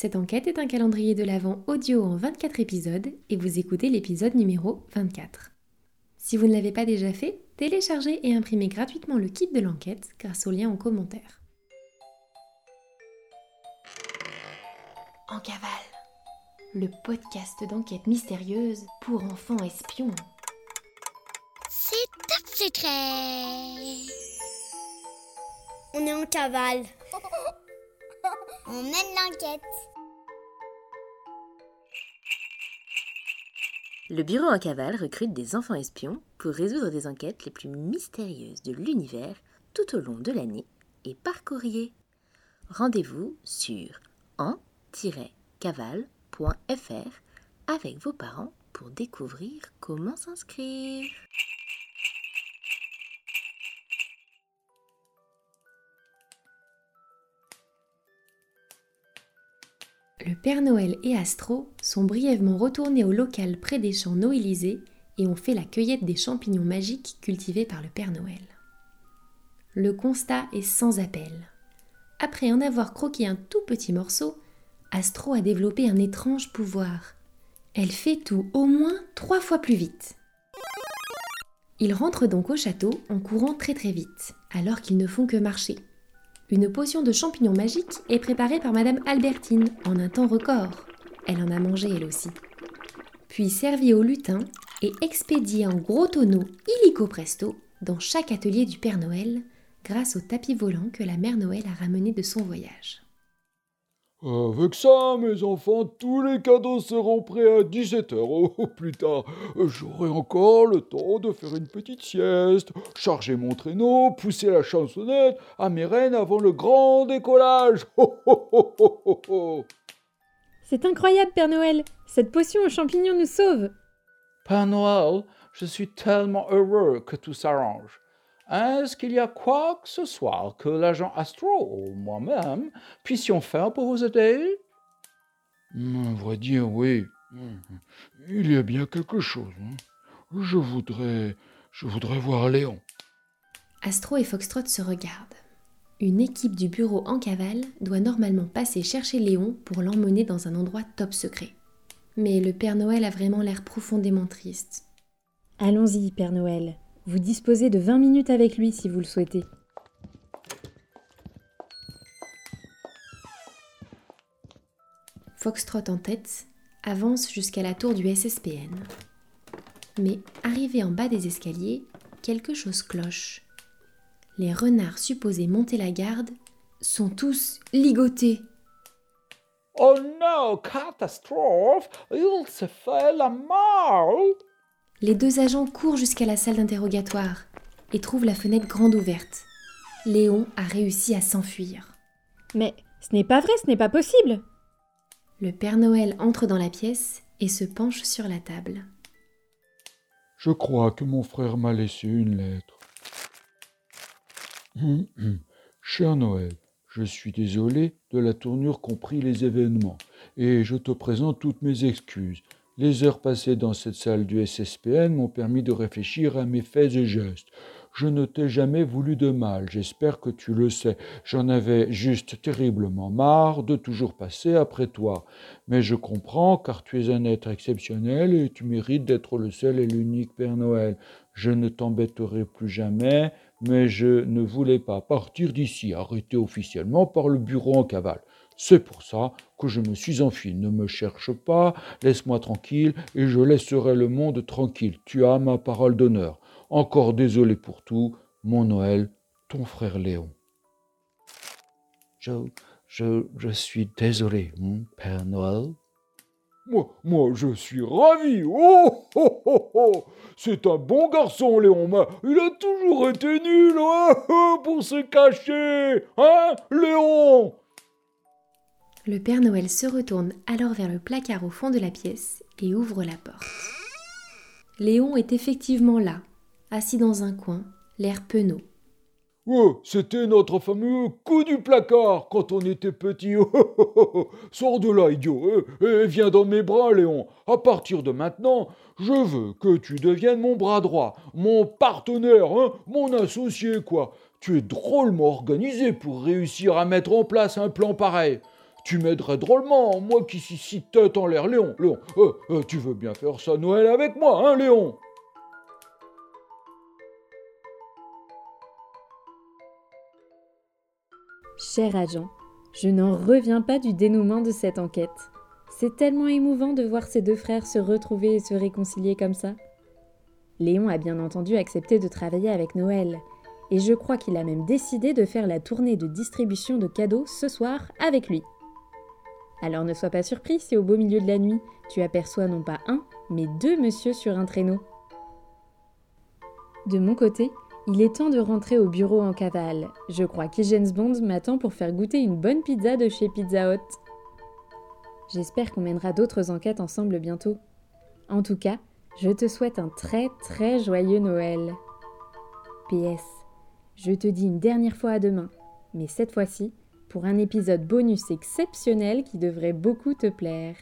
Cette enquête est un calendrier de l'Avent audio en 24 épisodes et vous écoutez l'épisode numéro 24. Si vous ne l'avez pas déjà fait, téléchargez et imprimez gratuitement le kit de l'enquête grâce au lien en commentaire. En cavale, le podcast d'enquête mystérieuse pour enfants espions. C'est top secret. On est en cavale. On mène l'enquête. Le bureau en cavale recrute des enfants espions pour résoudre des enquêtes les plus mystérieuses de l'univers tout au long de l'année et par courrier. Rendez-vous sur en-cavale.fr avec vos parents pour découvrir comment s'inscrire. Le Père Noël et Astro sont brièvement retournés au local près des champs Noélisés et ont fait la cueillette des champignons magiques cultivés par le Père Noël. Le constat est sans appel. Après en avoir croqué un tout petit morceau, Astro a développé un étrange pouvoir. Elle fait tout au moins trois fois plus vite. Ils rentrent donc au château en courant très très vite, alors qu'ils ne font que marcher. Une potion de champignons magiques est préparée par Madame Albertine en un temps record. Elle en a mangé elle aussi. Puis servie au lutin et expédiée en gros tonneaux illico presto dans chaque atelier du Père Noël grâce au tapis volant que la Mère Noël a ramené de son voyage. Avec ça, mes enfants, tous les cadeaux seront prêts à 17h au plus tard. J'aurai encore le temps de faire une petite sieste, charger mon traîneau, pousser la chansonnette à mes reines avant le grand décollage. C'est incroyable, Père Noël. Cette potion aux champignons nous sauve. Père Noël, je suis tellement heureux que tout s'arrange. Est-ce qu'il y a quoi que ce soit que l'agent Astro ou moi-même puissions faire pour vous aider? À vrai dire, oui. Il y a bien quelque chose. hein. Je voudrais. Je voudrais voir Léon. Astro et Foxtrot se regardent. Une équipe du bureau en cavale doit normalement passer chercher Léon pour l'emmener dans un endroit top secret. Mais le Père Noël a vraiment l'air profondément triste. Allons-y, Père Noël. Vous disposez de 20 minutes avec lui si vous le souhaitez. Foxtrot en tête avance jusqu'à la tour du SSPN. Mais arrivé en bas des escaliers, quelque chose cloche. Les renards supposés monter la garde sont tous ligotés. Oh non, catastrophe Il se fait la mort Les deux agents courent jusqu'à la salle d'interrogatoire et trouvent la fenêtre grande ouverte. Léon a réussi à s'enfuir. Mais ce n'est pas vrai, ce n'est pas possible. Le Père Noël entre dans la pièce et se penche sur la table. Je crois que mon frère m'a laissé une lettre. Hum, hum. Cher Noël, je suis désolé de la tournure qu'ont pris les événements, et je te présente toutes mes excuses. Les heures passées dans cette salle du SSPN m'ont permis de réfléchir à mes faits et gestes. Je ne t'ai jamais voulu de mal, j'espère que tu le sais. J'en avais juste terriblement marre de toujours passer après toi. Mais je comprends car tu es un être exceptionnel et tu mérites d'être le seul et l'unique Père Noël. Je ne t'embêterai plus jamais, mais je ne voulais pas partir d'ici, arrêté officiellement par le bureau en cavale. C'est pour ça que je me suis enfui. Ne me cherche pas, laisse-moi tranquille et je laisserai le monde tranquille. Tu as ma parole d'honneur. Encore désolé pour tout, mon Noël, ton frère Léon. Je, je, je suis désolé, hein, Père Noël. Moi, moi, je suis ravi. Oh, oh, oh, oh. C'est un bon garçon, Léon. Il a toujours été nul, hein, pour se cacher. Hein, Léon Le Père Noël se retourne alors vers le placard au fond de la pièce et ouvre la porte. Léon est effectivement là, assis dans un coin, l'air penaud. Oh, c'était notre fameux coup du placard quand on était petit. Oh, oh, oh, oh. Sors de là, idiot. Eh, eh, viens dans mes bras, Léon. À partir de maintenant, je veux que tu deviennes mon bras droit, mon partenaire, hein, mon associé, quoi. Tu es drôlement organisé pour réussir à mettre en place un plan pareil. Tu m'aiderais drôlement, moi qui suis si tête en l'air, Léon. Léon, euh, euh, tu veux bien faire ça Noël avec moi, hein, Léon? Cher agent, je n'en reviens pas du dénouement de cette enquête. C'est tellement émouvant de voir ces deux frères se retrouver et se réconcilier comme ça. Léon a bien entendu accepté de travailler avec Noël, et je crois qu'il a même décidé de faire la tournée de distribution de cadeaux ce soir avec lui. Alors ne sois pas surpris si au beau milieu de la nuit, tu aperçois non pas un, mais deux messieurs sur un traîneau. De mon côté, il est temps de rentrer au bureau en cavale. Je crois qu'Higgins Bond m'attend pour faire goûter une bonne pizza de chez Pizza Hut. J'espère qu'on mènera d'autres enquêtes ensemble bientôt. En tout cas, je te souhaite un très très joyeux Noël. PS, je te dis une dernière fois à demain, mais cette fois-ci pour un épisode bonus exceptionnel qui devrait beaucoup te plaire.